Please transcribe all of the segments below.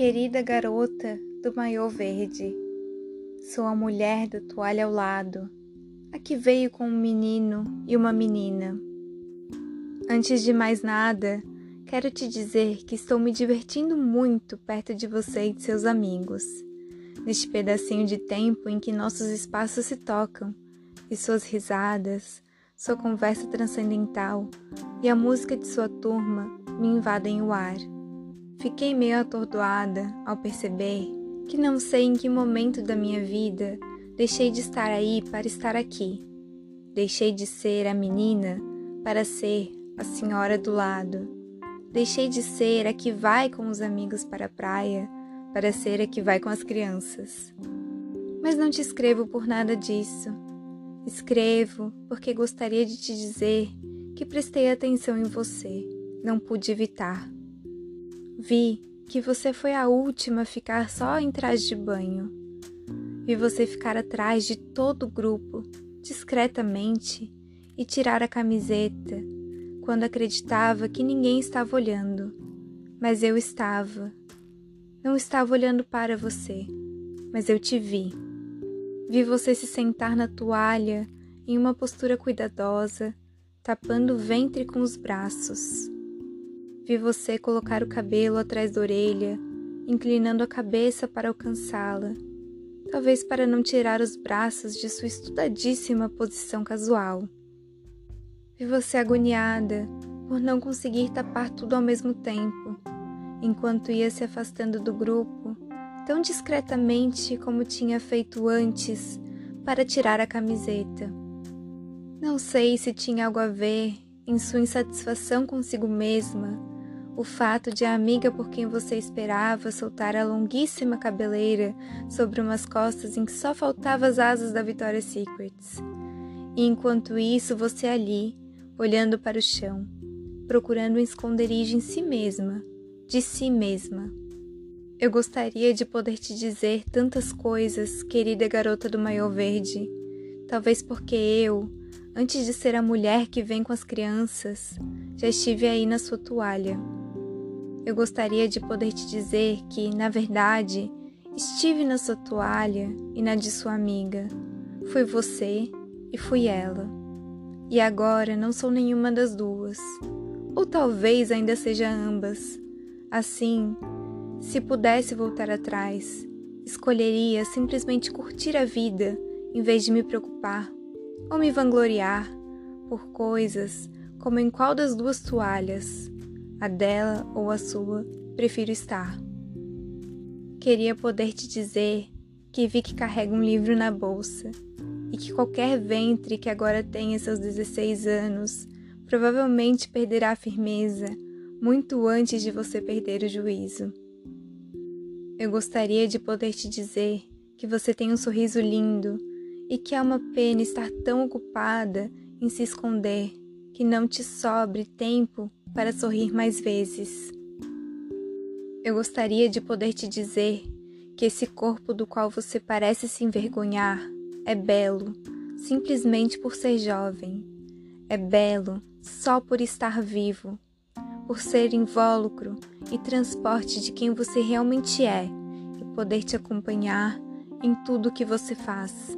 Querida garota do maiô verde, sou a mulher da toalha ao lado, a que veio com um menino e uma menina. Antes de mais nada, quero te dizer que estou me divertindo muito perto de você e de seus amigos, neste pedacinho de tempo em que nossos espaços se tocam e suas risadas, sua conversa transcendental e a música de sua turma me invadem o ar. Fiquei meio atordoada ao perceber que não sei em que momento da minha vida deixei de estar aí para estar aqui. Deixei de ser a menina para ser a senhora do lado. Deixei de ser a que vai com os amigos para a praia para ser a que vai com as crianças. Mas não te escrevo por nada disso. Escrevo porque gostaria de te dizer que prestei atenção em você, não pude evitar. Vi que você foi a última a ficar só em traje de banho. Vi você ficar atrás de todo o grupo, discretamente, e tirar a camiseta, quando acreditava que ninguém estava olhando. Mas eu estava. Não estava olhando para você, mas eu te vi. Vi você se sentar na toalha em uma postura cuidadosa, tapando o ventre com os braços. Vi você colocar o cabelo atrás da orelha, inclinando a cabeça para alcançá-la, talvez para não tirar os braços de sua estudadíssima posição casual. Vi você agoniada por não conseguir tapar tudo ao mesmo tempo, enquanto ia se afastando do grupo, tão discretamente como tinha feito antes para tirar a camiseta. Não sei se tinha algo a ver em sua insatisfação consigo mesma o fato de a amiga por quem você esperava soltar a longuíssima cabeleira sobre umas costas em que só faltavam as asas da Victoria's Secrets. E enquanto isso, você ali, olhando para o chão, procurando um esconderijo em si mesma, de si mesma. Eu gostaria de poder te dizer tantas coisas, querida garota do maiô verde. Talvez porque eu, antes de ser a mulher que vem com as crianças, já estive aí na sua toalha eu gostaria de poder te dizer que, na verdade, estive na sua toalha e na de sua amiga. Fui você e fui ela. E agora não sou nenhuma das duas. Ou talvez ainda seja ambas. Assim, se pudesse voltar atrás, escolheria simplesmente curtir a vida em vez de me preocupar ou me vangloriar por coisas como em qual das duas toalhas a dela ou a sua, prefiro estar. Queria poder te dizer que vi que carrega um livro na bolsa e que qualquer ventre que agora tenha seus 16 anos provavelmente perderá a firmeza muito antes de você perder o juízo. Eu gostaria de poder te dizer que você tem um sorriso lindo e que é uma pena estar tão ocupada em se esconder que não te sobre tempo para sorrir mais vezes. Eu gostaria de poder te dizer que esse corpo do qual você parece se envergonhar é belo, simplesmente por ser jovem. É belo só por estar vivo, por ser invólucro e transporte de quem você realmente é e poder te acompanhar em tudo que você faz.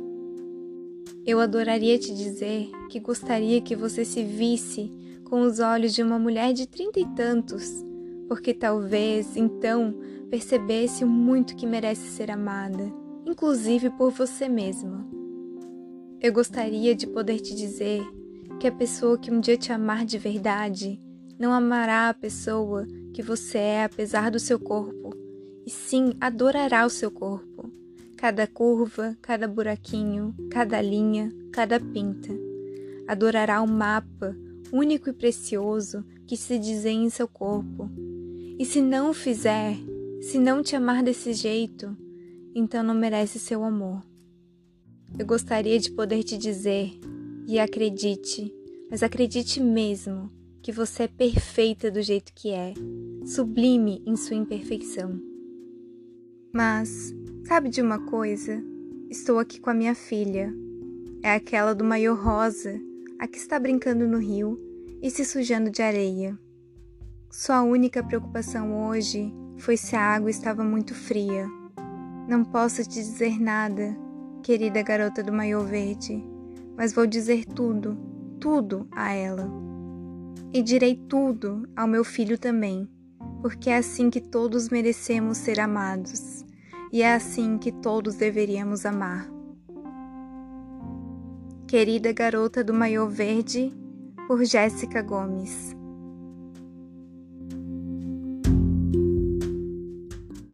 Eu adoraria te dizer que gostaria que você se visse com os olhos de uma mulher de trinta e tantos, porque talvez então percebesse o muito que merece ser amada, inclusive por você mesma. Eu gostaria de poder te dizer que a pessoa que um dia te amar de verdade não amará a pessoa que você é apesar do seu corpo, e sim adorará o seu corpo. Cada curva, cada buraquinho, cada linha, cada pinta. Adorará o mapa, único e precioso que se desenha em seu corpo. E se não o fizer, se não te amar desse jeito, então não merece seu amor. Eu gostaria de poder te dizer, e acredite, mas acredite mesmo, que você é perfeita do jeito que é, sublime em sua imperfeição. Mas, sabe de uma coisa? Estou aqui com a minha filha. É aquela do maior rosa a que está brincando no rio e se sujando de areia. Sua única preocupação hoje foi se a água estava muito fria. Não posso te dizer nada, querida garota do maiô verde, mas vou dizer tudo, tudo a ela. E direi tudo ao meu filho também, porque é assim que todos merecemos ser amados, e é assim que todos deveríamos amar. Querida Garota do Maiô Verde, por Jéssica Gomes.